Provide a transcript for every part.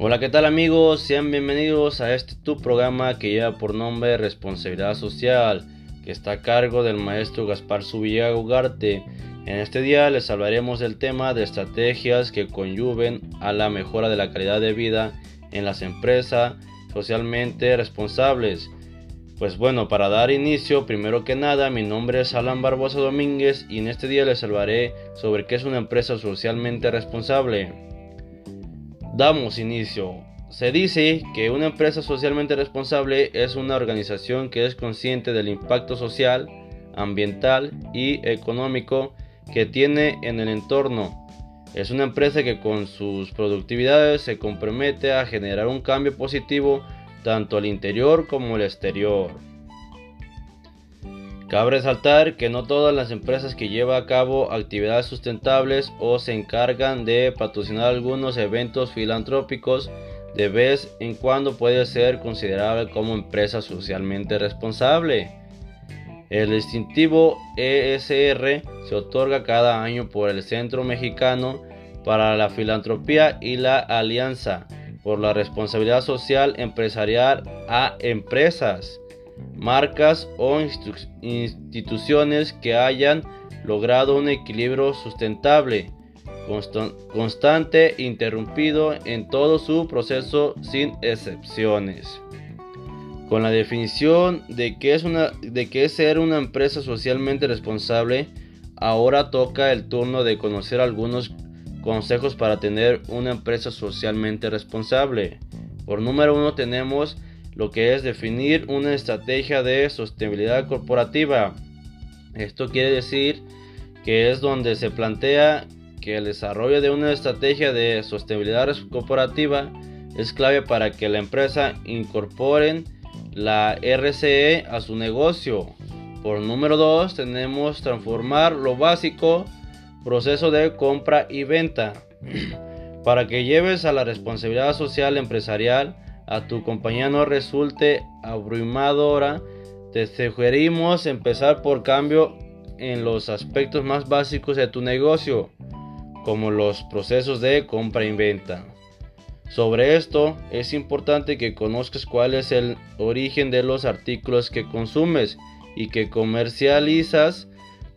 Hola, ¿qué tal amigos? Sean bienvenidos a este tu programa que lleva por nombre Responsabilidad Social, que está a cargo del maestro Gaspar Subillaga Ugarte. En este día les hablaremos del tema de estrategias que conlluven a la mejora de la calidad de vida en las empresas socialmente responsables. Pues bueno, para dar inicio, primero que nada, mi nombre es Alan Barbosa Domínguez y en este día les hablaré sobre qué es una empresa socialmente responsable. Damos inicio. Se dice que una empresa socialmente responsable es una organización que es consciente del impacto social, ambiental y económico que tiene en el entorno. Es una empresa que con sus productividades se compromete a generar un cambio positivo tanto al interior como al exterior. Cabe resaltar que no todas las empresas que llevan a cabo actividades sustentables o se encargan de patrocinar algunos eventos filantrópicos de vez en cuando puede ser considerable como empresa socialmente responsable. El distintivo ESR se otorga cada año por el Centro Mexicano para la Filantropía y la Alianza por la Responsabilidad Social Empresarial a Empresas marcas o instituciones que hayan logrado un equilibrio sustentable, constante e interrumpido en todo su proceso sin excepciones. Con la definición de qué es, una, de qué es ser una empresa socialmente responsable, ahora toca el turno de conocer algunos consejos para tener una empresa socialmente responsable. Por número uno tenemos lo que es definir una estrategia de sostenibilidad corporativa. Esto quiere decir que es donde se plantea que el desarrollo de una estrategia de sostenibilidad corporativa es clave para que la empresa incorpore la RCE a su negocio. Por número 2 tenemos transformar lo básico, proceso de compra y venta. para que lleves a la responsabilidad social empresarial, a tu compañía no resulte abrumadora, te sugerimos empezar por cambio en los aspectos más básicos de tu negocio, como los procesos de compra y venta. Sobre esto, es importante que conozcas cuál es el origen de los artículos que consumes y que comercializas.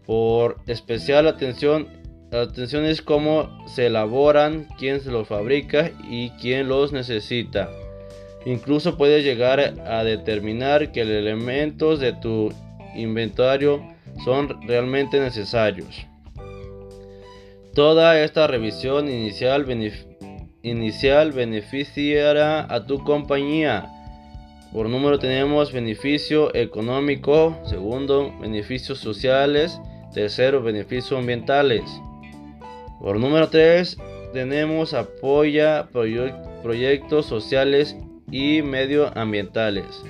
Por especial atención, atención es cómo se elaboran, quién se los fabrica y quién los necesita. Incluso puedes llegar a determinar que los elementos de tu inventario son realmente necesarios. Toda esta revisión inicial, inicial beneficiará a tu compañía. Por número tenemos beneficio económico, segundo beneficios sociales, tercero beneficios ambientales. Por número 3 tenemos apoya proyectos sociales y medioambientales.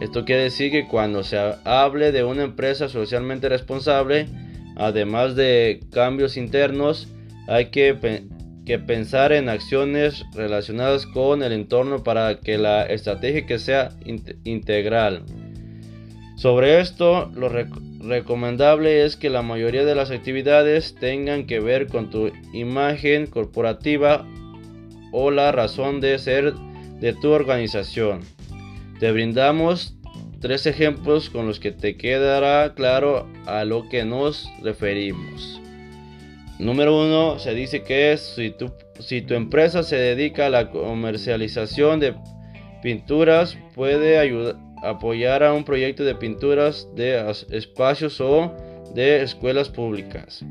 Esto quiere decir que cuando se hable de una empresa socialmente responsable, además de cambios internos, hay que, que, pensar en acciones relacionadas con el entorno para que la estrategia sea integral. Sobre esto, lo recomendable es que la mayoría de las actividades tengan que ver con tu imagen corporativa o la razón de ser de tu organización. Te brindamos tres ejemplos con los que te quedará claro a lo que nos referimos. Número uno, se dice que si tu, si tu empresa se dedica a la comercialización de pinturas, puede apoyar a un proyecto de pinturas de espacios o de escuelas públicas.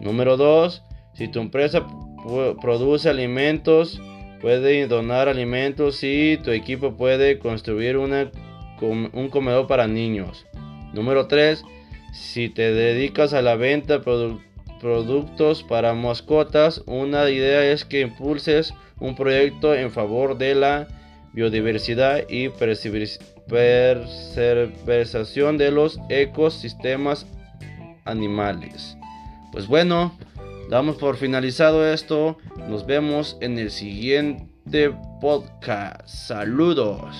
Número 2. Si tu empresa produce alimentos, puede donar alimentos y tu equipo puede construir un comedor para niños. Número 3. Si te dedicas a la venta de productos para mascotas, una idea es que impulses un proyecto en favor de la biodiversidad y preservación de los ecosistemas animales. Pues bueno, Damos por finalizado esto. Nos vemos en el siguiente podcast. Saludos.